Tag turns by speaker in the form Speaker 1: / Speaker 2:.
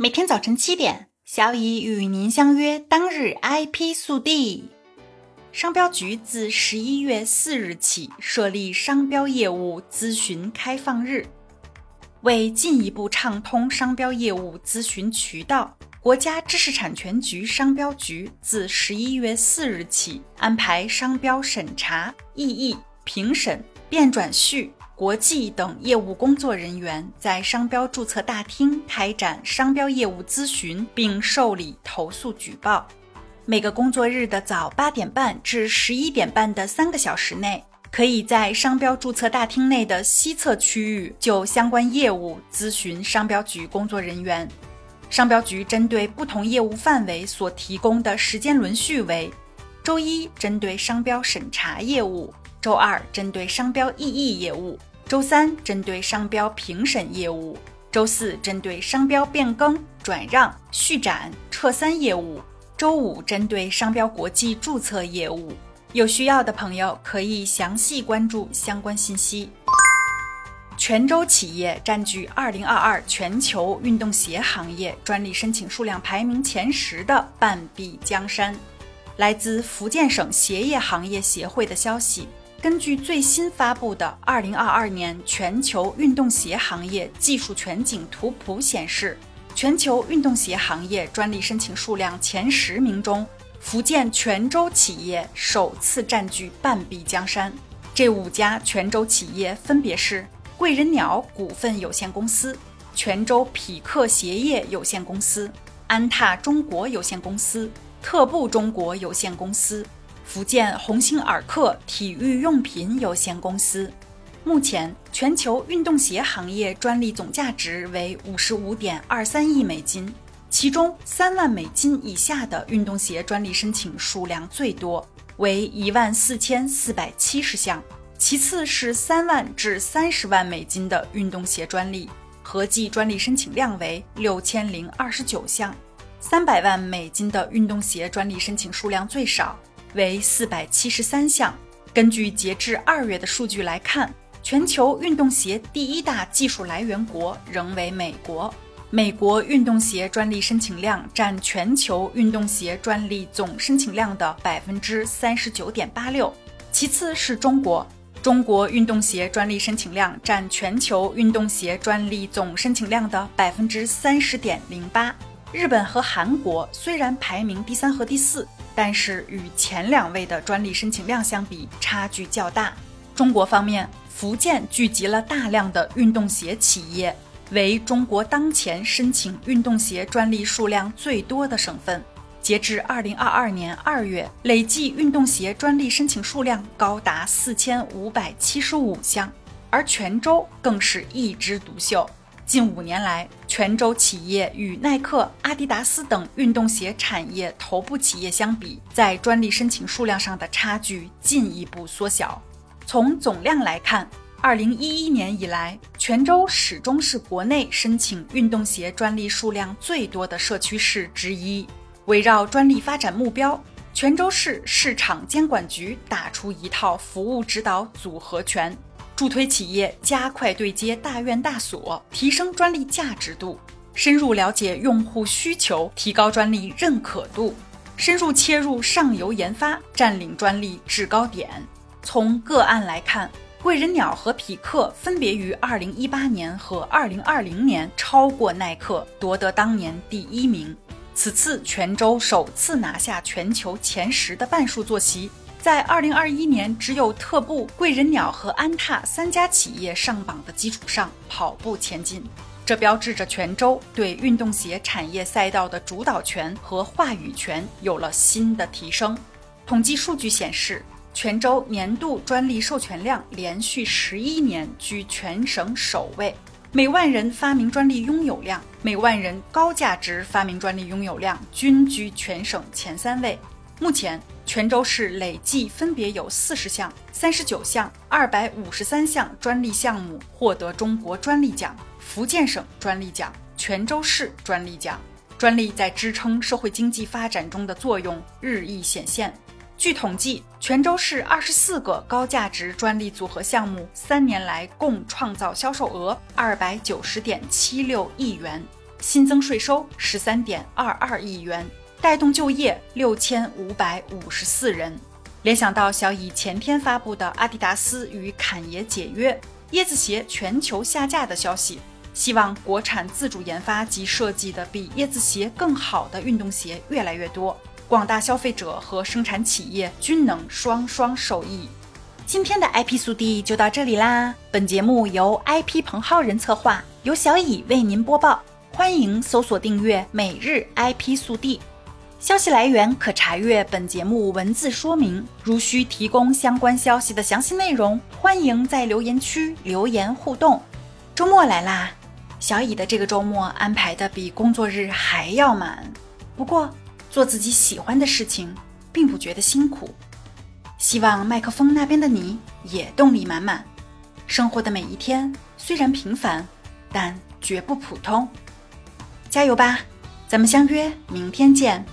Speaker 1: 每天早晨七点，小乙与您相约当日 IP 速递。商标局自十一月四日起设立商标业务咨询开放日，为进一步畅通商标业务咨询渠道，国家知识产权局商标局自十一月四日起安排商标审查、异议、评审、变转续。国际等业务工作人员在商标注册大厅开展商标业务咨询，并受理投诉举报。每个工作日的早八点半至十一点半的三个小时内，可以在商标注册大厅内的西侧区域就相关业务咨询商标局工作人员。商标局针对不同业务范围所提供的时间轮序为：周一针对商标审查业务，周二针对商标异议业务。周三针对商标评审业务，周四针对商标变更、转让、续展、撤三业务，周五针对商标国际注册业务。有需要的朋友可以详细关注相关信息。泉州企业占据2022全球运动鞋行业专利申请数量排名前十的半壁江山。来自福建省鞋业行业协会的消息。根据最新发布的《二零二二年全球运动鞋行业技术全景图谱》显示，全球运动鞋行业专利申请数量前十名中，福建泉州企业首次占据半壁江山。这五家泉州企业分别是贵人鸟股份有限公司、泉州匹克鞋业有限公司、安踏中国有限公司、特步中国有限公司。福建鸿星尔克体育用品有限公司，目前全球运动鞋行业专利总价值为五十五点二三亿美金，其中三万美金以下的运动鞋专利申请数量最多，为一万四千四百七十项，其次是三万至三十万美金的运动鞋专利，合计专利申请量为六千零二十九项，三百万美金的运动鞋专利申请数量最少。为四百七十三项。根据截至二月的数据来看，全球运动鞋第一大技术来源国仍为美国。美国运动鞋专利申请量占全球运动鞋专利总申请量的百分之三十九点八六，其次是中国。中国运动鞋专利申请量占全球运动鞋专利总申请量的百分之三十点零八。日本和韩国虽然排名第三和第四。但是与前两位的专利申请量相比，差距较大。中国方面，福建聚集了大量的运动鞋企业，为中国当前申请运动鞋专利数量最多的省份。截至二零二二年二月，累计运动鞋专利申请数量高达四千五百七十五项，而泉州更是一枝独秀。近五年来，泉州企业与耐克、阿迪达斯等运动鞋产业头部企业相比，在专利申请数量上的差距进一步缩小。从总量来看，二零一一年以来，泉州始终是国内申请运动鞋专利数量最多的社区市之一。围绕专利发展目标，泉州市市场监管局打出一套服务指导组合拳。助推企业加快对接大院大所，提升专利价值度；深入了解用户需求，提高专利认可度；深入切入上游研发，占领专利制高点。从个案来看，贵人鸟和匹克分别于2018年和2020年超过耐克，夺得当年第一名。此次泉州首次拿下全球前十的半数坐席。在二零二一年，只有特步、贵人鸟和安踏三家企业上榜的基础上跑步前进，这标志着泉州对运动鞋产业赛道的主导权和话语权有了新的提升。统计数据显示，泉州年度专利授权量连续十一年居全省首位，每万人发明专利拥有量、每万人高价值发明专利拥有量均居全省前三位。目前，泉州市累计分别有四十项、三十九项、二百五十三项专利项目获得中国专利奖、福建省专利奖、泉州市专利奖。专利在支撑社会经济发展中的作用日益显现。据统计，泉州市二十四个高价值专利组合项目三年来共创造销售额二百九十点七六亿元。新增税收十三点二二亿元，带动就业六千五百五十四人。联想到小乙前天发布的阿迪达斯与侃爷解约、椰子鞋全球下架的消息，希望国产自主研发及设计的比椰子鞋更好的运动鞋越来越多，广大消费者和生产企业均能双双受益。今天的 IP 速递就到这里啦！本节目由 IP 彭浩人策划，由小乙为您播报。欢迎搜索订阅每日 IP 速递。消息来源可查阅本节目文字说明。如需提供相关消息的详细内容，欢迎在留言区留言互动。周末来啦，小乙的这个周末安排的比工作日还要满。不过做自己喜欢的事情，并不觉得辛苦。希望麦克风那边的你也动力满满。生活的每一天虽然平凡，但绝不普通。加油吧，咱们相约明天见。